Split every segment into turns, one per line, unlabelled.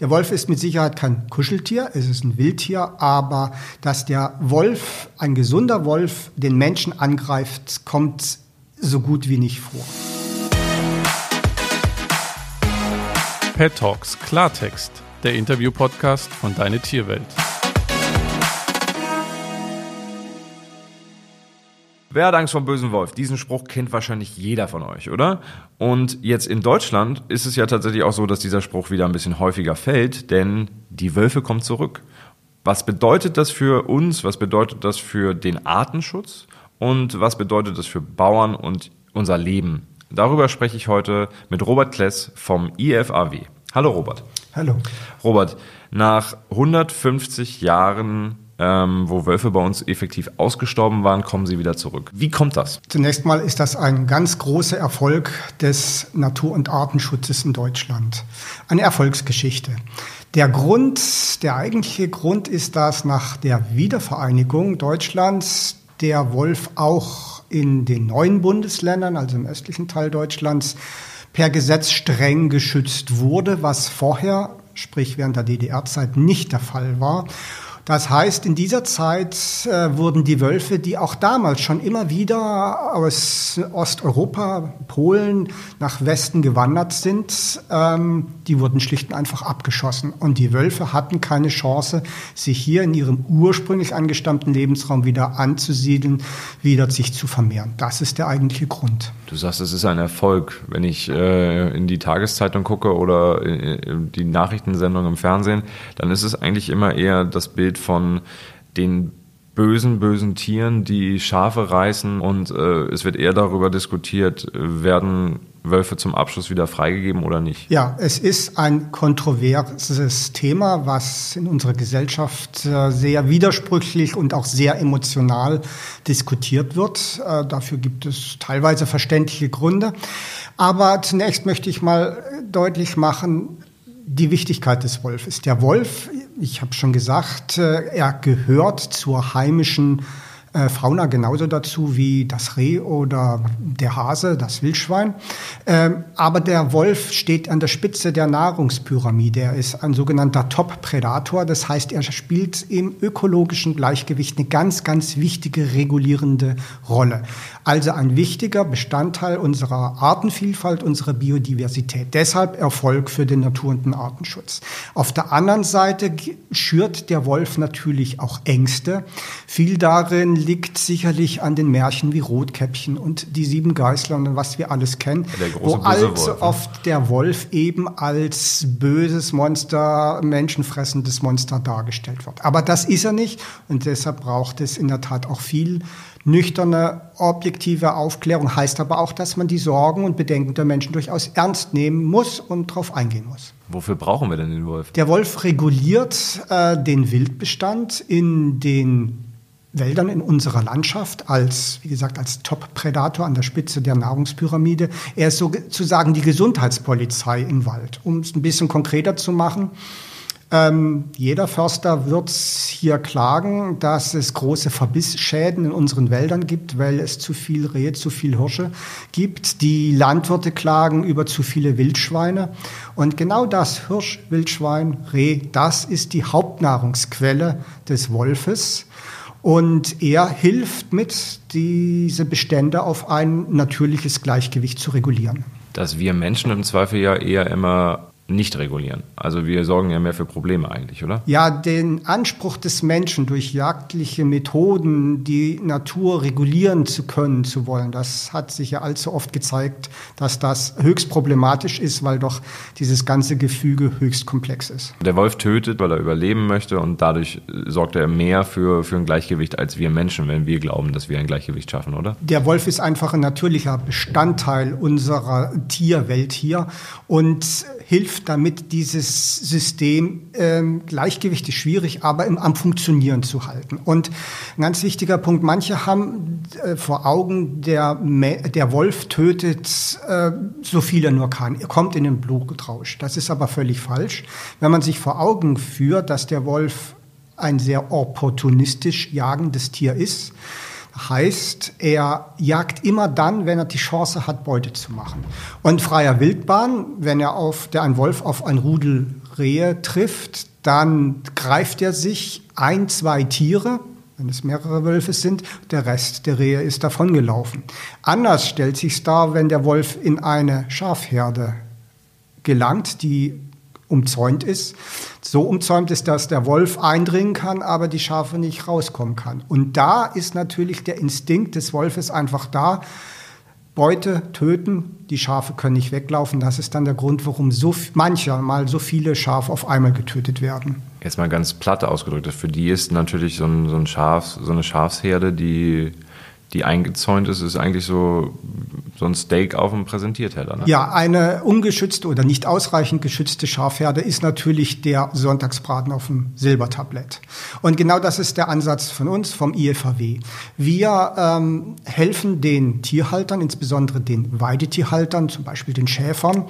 Der Wolf ist mit Sicherheit kein Kuscheltier, es ist ein Wildtier, aber dass der Wolf, ein gesunder Wolf, den Menschen angreift, kommt so gut wie nicht vor.
Pet Talks Klartext, der Interview-Podcast von Deine Tierwelt.
Wer hat Angst vor dem bösen Wolf? Diesen Spruch kennt wahrscheinlich jeder von euch, oder? Und jetzt in Deutschland ist es ja tatsächlich auch so, dass dieser Spruch wieder ein bisschen häufiger fällt, denn die Wölfe kommen zurück. Was bedeutet das für uns? Was bedeutet das für den Artenschutz? Und was bedeutet das für Bauern und unser Leben? Darüber spreche ich heute mit Robert Kless vom IFAW. Hallo Robert.
Hallo.
Robert, nach 150 Jahren ähm, wo Wölfe bei uns effektiv ausgestorben waren, kommen sie wieder zurück. Wie kommt das?
Zunächst mal ist das ein ganz großer Erfolg des Natur- und Artenschutzes in Deutschland. Eine Erfolgsgeschichte. Der Grund, der eigentliche Grund ist, dass nach der Wiedervereinigung Deutschlands der Wolf auch in den neuen Bundesländern, also im östlichen Teil Deutschlands, per Gesetz streng geschützt wurde, was vorher, sprich während der DDR-Zeit, nicht der Fall war. Das heißt, in dieser Zeit äh, wurden die Wölfe, die auch damals schon immer wieder aus Osteuropa, Polen nach Westen gewandert sind, ähm, die wurden schlicht und einfach abgeschossen. Und die Wölfe hatten keine Chance, sich hier in ihrem ursprünglich angestammten Lebensraum wieder anzusiedeln, wieder sich zu vermehren. Das ist der eigentliche Grund.
Du sagst, es ist ein Erfolg. Wenn ich äh, in die Tageszeitung gucke oder in die Nachrichtensendung im Fernsehen, dann ist es eigentlich immer eher das Bild von den bösen, bösen Tieren, die Schafe reißen und äh, es wird eher darüber diskutiert, werden Wölfe zum Abschluss wieder freigegeben oder nicht?
Ja, es ist ein kontroverses Thema, was in unserer Gesellschaft äh, sehr widersprüchlich und auch sehr emotional diskutiert wird. Äh, dafür gibt es teilweise verständliche Gründe. Aber zunächst möchte ich mal deutlich machen, die Wichtigkeit des Wolfes. Der Wolf, ich habe schon gesagt, äh, er gehört zur heimischen äh, Fauna genauso dazu wie das Reh oder der Hase, das Wildschwein. Ähm, aber der Wolf steht an der Spitze der Nahrungspyramide. Er ist ein sogenannter Top-Predator. Das heißt, er spielt im ökologischen Gleichgewicht eine ganz, ganz wichtige regulierende Rolle. Also ein wichtiger Bestandteil unserer Artenvielfalt, unserer Biodiversität. Deshalb Erfolg für den Natur- und den Artenschutz. Auf der anderen Seite schürt der Wolf natürlich auch Ängste. Viel darin liegt sicherlich an den Märchen wie Rotkäppchen und die sieben Geißler und was wir alles kennen, wo allzu Wolf, oft der Wolf eben als böses Monster, menschenfressendes Monster dargestellt wird. Aber das ist er nicht und deshalb braucht es in der Tat auch viel nüchterne, objektive Aufklärung. Heißt aber auch, dass man die Sorgen und Bedenken der Menschen durchaus ernst nehmen muss und darauf eingehen muss.
Wofür brauchen wir denn den Wolf?
Der Wolf reguliert äh, den Wildbestand in den Wäldern in unserer Landschaft als, wie gesagt, als Top-Predator an der Spitze der Nahrungspyramide. Er ist sozusagen die Gesundheitspolizei im Wald. Um es ein bisschen konkreter zu machen, ähm, jeder Förster wird hier klagen, dass es große Verbissschäden in unseren Wäldern gibt, weil es zu viel Rehe, zu viel Hirsche gibt. Die Landwirte klagen über zu viele Wildschweine. Und genau das, Hirsch, Wildschwein, Reh, das ist die Hauptnahrungsquelle des Wolfes. Und er hilft mit, diese Bestände auf ein natürliches Gleichgewicht zu regulieren.
Dass wir Menschen im Zweifel ja eher immer nicht regulieren. Also wir sorgen ja mehr für Probleme eigentlich, oder?
Ja, den Anspruch des Menschen durch jagdliche Methoden die Natur regulieren zu können, zu wollen, das hat sich ja allzu oft gezeigt, dass das höchst problematisch ist, weil doch dieses ganze Gefüge höchst komplex ist.
Der Wolf tötet, weil er überleben möchte und dadurch sorgt er mehr für, für ein Gleichgewicht als wir Menschen, wenn wir glauben, dass wir ein Gleichgewicht schaffen, oder?
Der Wolf ist einfach ein natürlicher Bestandteil unserer Tierwelt hier und hilft damit, dieses System ähm, Gleichgewicht ist schwierig, aber im, am Funktionieren zu halten. Und ein ganz wichtiger Punkt, manche haben äh, vor Augen, der, der Wolf tötet äh, so viel er nur kann. Er kommt in den Blutrausch. Das ist aber völlig falsch. Wenn man sich vor Augen führt, dass der Wolf ein sehr opportunistisch jagendes Tier ist, heißt, er jagt immer dann, wenn er die Chance hat, Beute zu machen. Und freier Wildbahn, wenn er auf, der ein Wolf auf ein Rudel Rehe trifft, dann greift er sich ein, zwei Tiere, wenn es mehrere Wölfe sind, der Rest der Rehe ist davongelaufen. Anders stellt sich dar, wenn der Wolf in eine Schafherde gelangt, die umzäunt ist. So umzäunt ist, dass der Wolf eindringen kann, aber die Schafe nicht rauskommen kann. Und da ist natürlich der Instinkt des Wolfes einfach da, Beute töten, die Schafe können nicht weglaufen. Das ist dann der Grund, warum so mancher mal so viele Schafe auf einmal getötet werden.
Jetzt mal ganz platt ausgedrückt, für die ist natürlich so ein, so ein Schaf, so eine Schafsherde, die die eingezäunt ist, ist eigentlich so, so ein Steak auf dem Präsentierteller. Ne?
Ja, eine ungeschützte oder nicht ausreichend geschützte Schafherde ist natürlich der Sonntagsbraten auf dem Silbertablett. Und genau das ist der Ansatz von uns, vom IFAW. Wir ähm, helfen den Tierhaltern, insbesondere den Weidetierhaltern, zum Beispiel den Schäfern,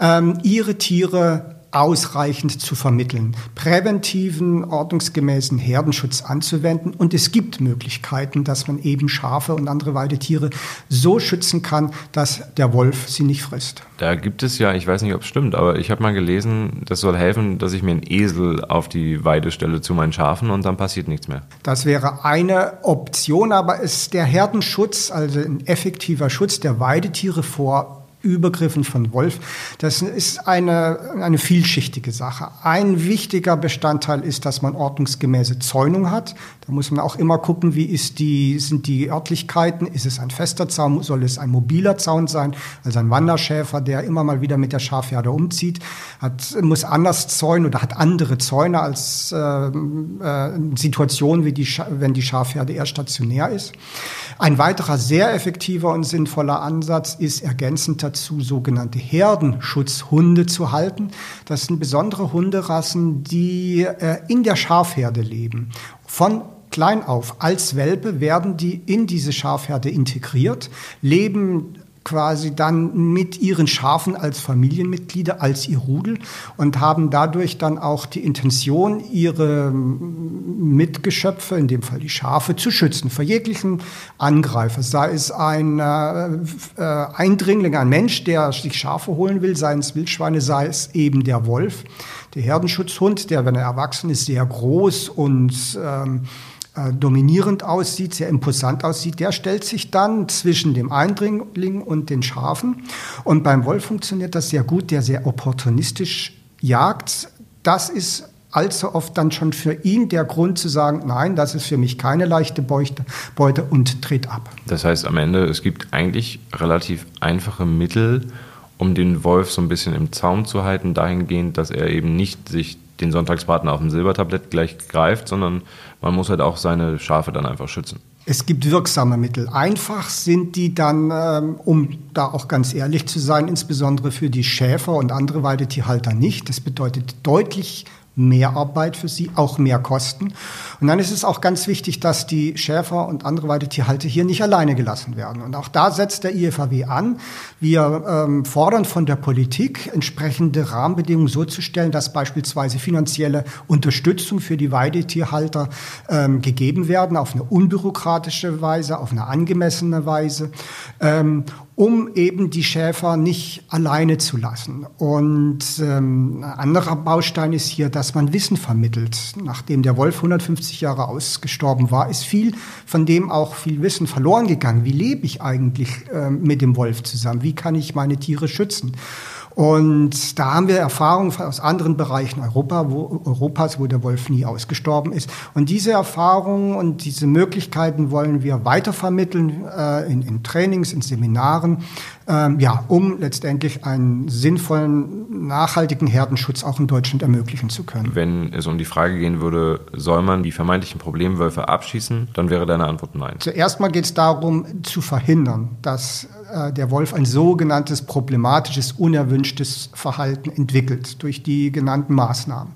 ähm, ihre Tiere ausreichend zu vermitteln, präventiven, ordnungsgemäßen Herdenschutz anzuwenden. Und es gibt Möglichkeiten, dass man eben Schafe und andere Weidetiere so schützen kann, dass der Wolf sie nicht frisst.
Da gibt es ja, ich weiß nicht, ob es stimmt, aber ich habe mal gelesen, das soll helfen, dass ich mir einen Esel auf die Weide stelle zu meinen Schafen und dann passiert nichts mehr.
Das wäre eine Option, aber es der Herdenschutz, also ein effektiver Schutz der Weidetiere vor Übergriffen von Wolf. Das ist eine, eine vielschichtige Sache. Ein wichtiger Bestandteil ist, dass man ordnungsgemäße Zäunung hat. Da muss man auch immer gucken, wie ist die, sind die Örtlichkeiten. Ist es ein fester Zaun? Soll es ein mobiler Zaun sein? Also ein Wanderschäfer, der immer mal wieder mit der Schafherde umzieht, hat, muss anders zäunen oder hat andere Zäune als äh, äh, Situationen, wie die, wenn die Schafherde eher stationär ist. Ein weiterer sehr effektiver und sinnvoller Ansatz ist ergänzend dazu sogenannte Herdenschutzhunde zu halten. Das sind besondere Hunderassen, die äh, in der Schafherde leben. Von klein auf als Welpe werden die in diese Schafherde integriert, leben quasi dann mit ihren Schafen als Familienmitglieder, als ihr Rudel und haben dadurch dann auch die Intention, ihre Mitgeschöpfe, in dem Fall die Schafe, zu schützen vor jeglichen Angreifer. Sei es ein äh, äh, Eindringling, ein Mensch, der sich Schafe holen will, seien es Wildschweine, sei es eben der Wolf. Der Herdenschutzhund, der, wenn er erwachsen ist, sehr groß und ähm, äh, dominierend aussieht, sehr imposant aussieht, der stellt sich dann zwischen dem Eindringling und den Schafen. Und beim Wolf funktioniert das sehr gut, der sehr opportunistisch jagt. Das ist allzu oft dann schon für ihn der Grund zu sagen, nein, das ist für mich keine leichte Beute, Beute und dreht ab.
Das heißt am Ende, es gibt eigentlich relativ einfache Mittel, um den Wolf so ein bisschen im Zaum zu halten, dahingehend, dass er eben nicht sich den Sonntagsbraten auf dem Silbertablett gleich greift, sondern man muss halt auch seine Schafe dann einfach schützen.
Es gibt wirksame Mittel. Einfach sind die dann, ähm, um da auch ganz ehrlich zu sein, insbesondere für die Schäfer und andere Weidetierhalter nicht. Das bedeutet deutlich mehr Arbeit für sie, auch mehr Kosten. Und dann ist es auch ganz wichtig, dass die Schäfer und andere Weidetierhalter hier nicht alleine gelassen werden. Und auch da setzt der IFAW an. Wir ähm, fordern von der Politik, entsprechende Rahmenbedingungen so zu stellen, dass beispielsweise finanzielle Unterstützung für die Weidetierhalter ähm, gegeben werden, auf eine unbürokratische Weise, auf eine angemessene Weise. Ähm, um eben die Schäfer nicht alleine zu lassen. Und ähm, ein anderer Baustein ist hier, dass man Wissen vermittelt. Nachdem der Wolf 150 Jahre ausgestorben war, ist viel von dem auch viel Wissen verloren gegangen. Wie lebe ich eigentlich äh, mit dem Wolf zusammen? Wie kann ich meine Tiere schützen? Und da haben wir Erfahrungen aus anderen Bereichen Europa, wo, Europas, wo der Wolf nie ausgestorben ist. Und diese Erfahrungen und diese Möglichkeiten wollen wir weitervermitteln äh, in, in Trainings, in Seminaren, ähm, ja, um letztendlich einen sinnvollen, nachhaltigen Herdenschutz auch in Deutschland ermöglichen zu können.
Wenn es um die Frage gehen würde, soll man die vermeintlichen Problemwölfe abschießen, dann wäre deine Antwort nein.
Zuerst mal geht es darum, zu verhindern, dass äh, der Wolf ein sogenanntes problematisches, unerwünschtes Verhalten entwickelt durch die genannten Maßnahmen.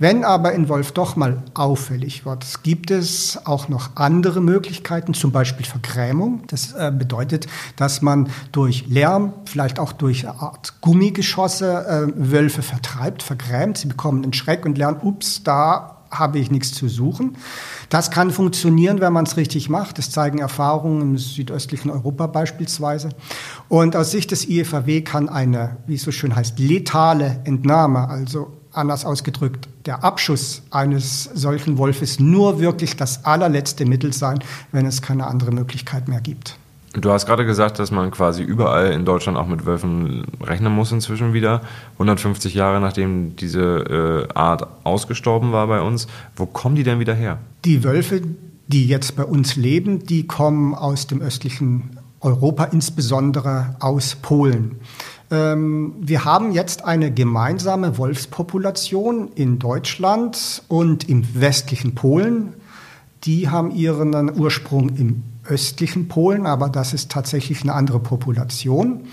Wenn aber in Wolf doch mal auffällig wird, gibt es auch noch andere Möglichkeiten, zum Beispiel Vergrämung. Das äh, bedeutet, dass man durch Lärm, vielleicht auch durch eine Art Gummigeschosse äh, Wölfe vertreibt, vergrämt. Sie bekommen einen Schreck und lernen, ups, da habe ich nichts zu suchen. Das kann funktionieren, wenn man es richtig macht. Das zeigen Erfahrungen im südöstlichen Europa beispielsweise. Und aus Sicht des IFAW kann eine, wie es so schön heißt, letale Entnahme, also anders ausgedrückt, der Abschuss eines solchen Wolfes nur wirklich das allerletzte Mittel sein, wenn es keine andere Möglichkeit mehr gibt.
Du hast gerade gesagt, dass man quasi überall in Deutschland auch mit Wölfen rechnen muss inzwischen wieder. 150 Jahre nachdem diese äh, Art ausgestorben war bei uns. Wo kommen die denn wieder her?
Die Wölfe, die jetzt bei uns leben, die kommen aus dem östlichen Europa, insbesondere aus Polen. Ähm, wir haben jetzt eine gemeinsame Wolfspopulation in Deutschland und im westlichen Polen. Die haben ihren Ursprung im östlichen Polen, aber das ist tatsächlich eine andere Population.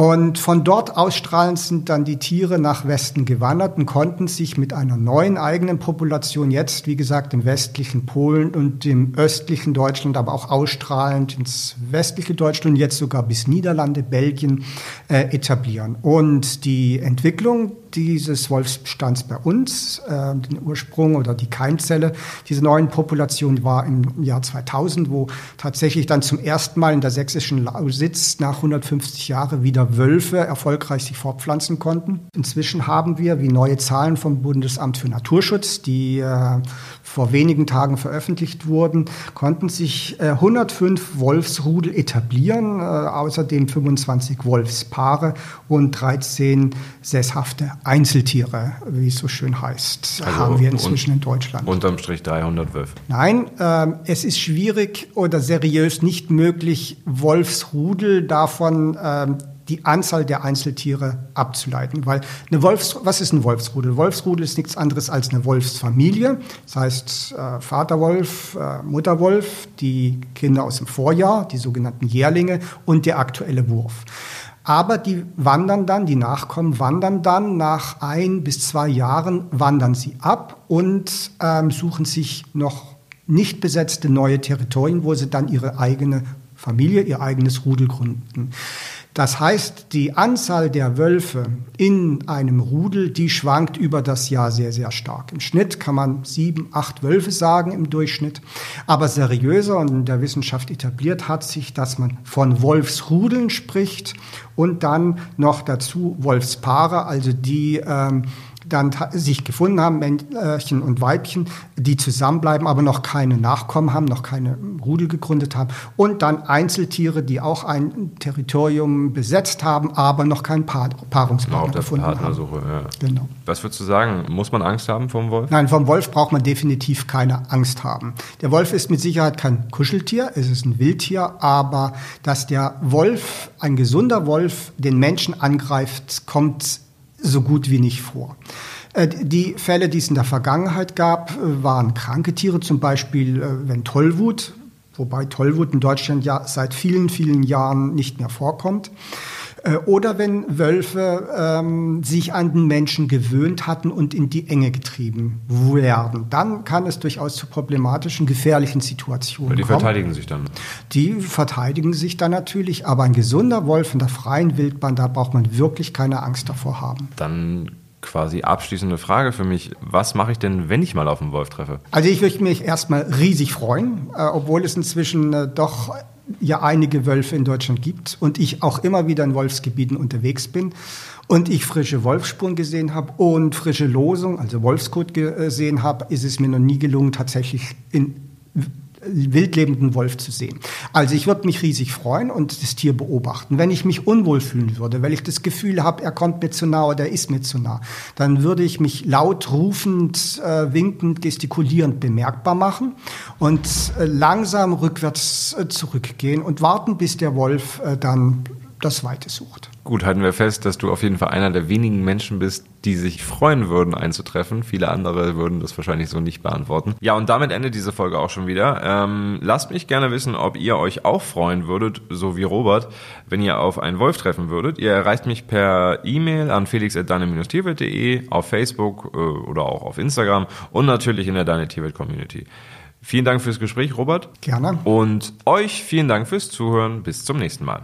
Und von dort ausstrahlend sind dann die Tiere nach Westen gewandert und konnten sich mit einer neuen eigenen Population jetzt, wie gesagt, im westlichen Polen und im östlichen Deutschland, aber auch ausstrahlend ins westliche Deutschland jetzt sogar bis Niederlande, Belgien äh, etablieren. Und die Entwicklung dieses Wolfsbestands bei uns, äh, den Ursprung oder die Keimzelle dieser neuen Population war im Jahr 2000, wo tatsächlich dann zum ersten Mal in der sächsischen Lausitz nach 150 Jahren wieder Wölfe erfolgreich sich fortpflanzen konnten. Inzwischen haben wir, wie neue Zahlen vom Bundesamt für Naturschutz, die äh, vor wenigen Tagen veröffentlicht wurden, konnten sich äh, 105 Wolfsrudel etablieren, äh, außerdem 25 Wolfspaare und 13 sesshafte Einzeltiere, wie es so schön heißt, also haben wir inzwischen in Deutschland.
Unterm Strich 300 Wölfe.
Nein, äh, es ist schwierig oder seriös nicht möglich, Wolfsrudel davon äh, die Anzahl der Einzeltiere abzuleiten. Weil eine Wolfs, was ist ein Wolfsrudel? Wolfsrudel ist nichts anderes als eine Wolfsfamilie. Das heißt, äh, Vaterwolf, äh, Mutterwolf, die Kinder aus dem Vorjahr, die sogenannten Jährlinge und der aktuelle Wurf. Aber die wandern dann, die Nachkommen wandern dann nach ein bis zwei Jahren, wandern sie ab und ähm, suchen sich noch nicht besetzte neue Territorien, wo sie dann ihre eigene Familie, ihr eigenes Rudel gründen. Das heißt, die Anzahl der Wölfe in einem Rudel, die schwankt über das Jahr sehr, sehr stark. Im Schnitt kann man sieben, acht Wölfe sagen im Durchschnitt. Aber seriöser und in der Wissenschaft etabliert hat sich, dass man von Wolfsrudeln spricht und dann noch dazu Wolfspaare, also die ähm, dann sich gefunden haben, Männchen und Weibchen, die zusammenbleiben, aber noch keine Nachkommen haben, noch keine Rudel gegründet haben. Und dann Einzeltiere, die auch ein Territorium besetzt haben, aber noch keinen Paar Paarungspartner gefunden Partnersuche, haben.
Ja. Genau. Was würdest du sagen? Muss man Angst haben vom Wolf?
Nein, vom Wolf braucht man definitiv keine Angst haben. Der Wolf ist mit Sicherheit kein Kuscheltier, es ist ein Wildtier, aber dass der Wolf, ein gesunder Wolf, den Menschen angreift, kommt so gut wie nicht vor. Äh, die Fälle, die es in der Vergangenheit gab, äh, waren kranke Tiere, zum Beispiel äh, wenn Tollwut, wobei Tollwut in Deutschland ja seit vielen, vielen Jahren nicht mehr vorkommt. Äh, oder wenn Wölfe ähm, sich an den Menschen gewöhnt hatten und in die Enge getrieben werden, dann kann es durchaus zu problematischen, gefährlichen Situationen
kommen. Die verteidigen sich dann.
Die verteidigen sich dann natürlich, aber ein gesunder Wolf in der freien Wildbahn, da braucht man wirklich keine Angst davor haben.
Dann quasi abschließende Frage für mich. Was mache ich denn, wenn ich mal auf einen Wolf treffe?
Also ich würde mich erstmal riesig freuen, äh, obwohl es inzwischen äh, doch ja einige Wölfe in Deutschland gibt und ich auch immer wieder in Wolfsgebieten unterwegs bin und ich frische Wolfsspuren gesehen habe und frische Losung, also Wolfskot gesehen habe, ist es mir noch nie gelungen, tatsächlich in wildlebenden Wolf zu sehen. Also ich würde mich riesig freuen und das Tier beobachten. Wenn ich mich unwohl fühlen würde, weil ich das Gefühl habe, er kommt mir zu nah oder er ist mir zu nah, dann würde ich mich laut rufend, äh, winkend, gestikulierend bemerkbar machen und äh, langsam rückwärts äh, zurückgehen und warten, bis der Wolf äh, dann das Weite sucht.
Gut, halten wir fest, dass du auf jeden Fall einer der wenigen Menschen bist, die sich freuen würden, einzutreffen. Viele andere würden das wahrscheinlich so nicht beantworten. Ja, und damit endet diese Folge auch schon wieder. Ähm, lasst mich gerne wissen, ob ihr euch auch freuen würdet, so wie Robert, wenn ihr auf einen Wolf treffen würdet. Ihr erreicht mich per E-Mail an felix.deine-tierwelt.de, auf Facebook äh, oder auch auf Instagram und natürlich in der Deine Tierwelt Community. Vielen Dank fürs Gespräch, Robert.
Gerne.
Und euch vielen Dank fürs Zuhören. Bis zum nächsten Mal.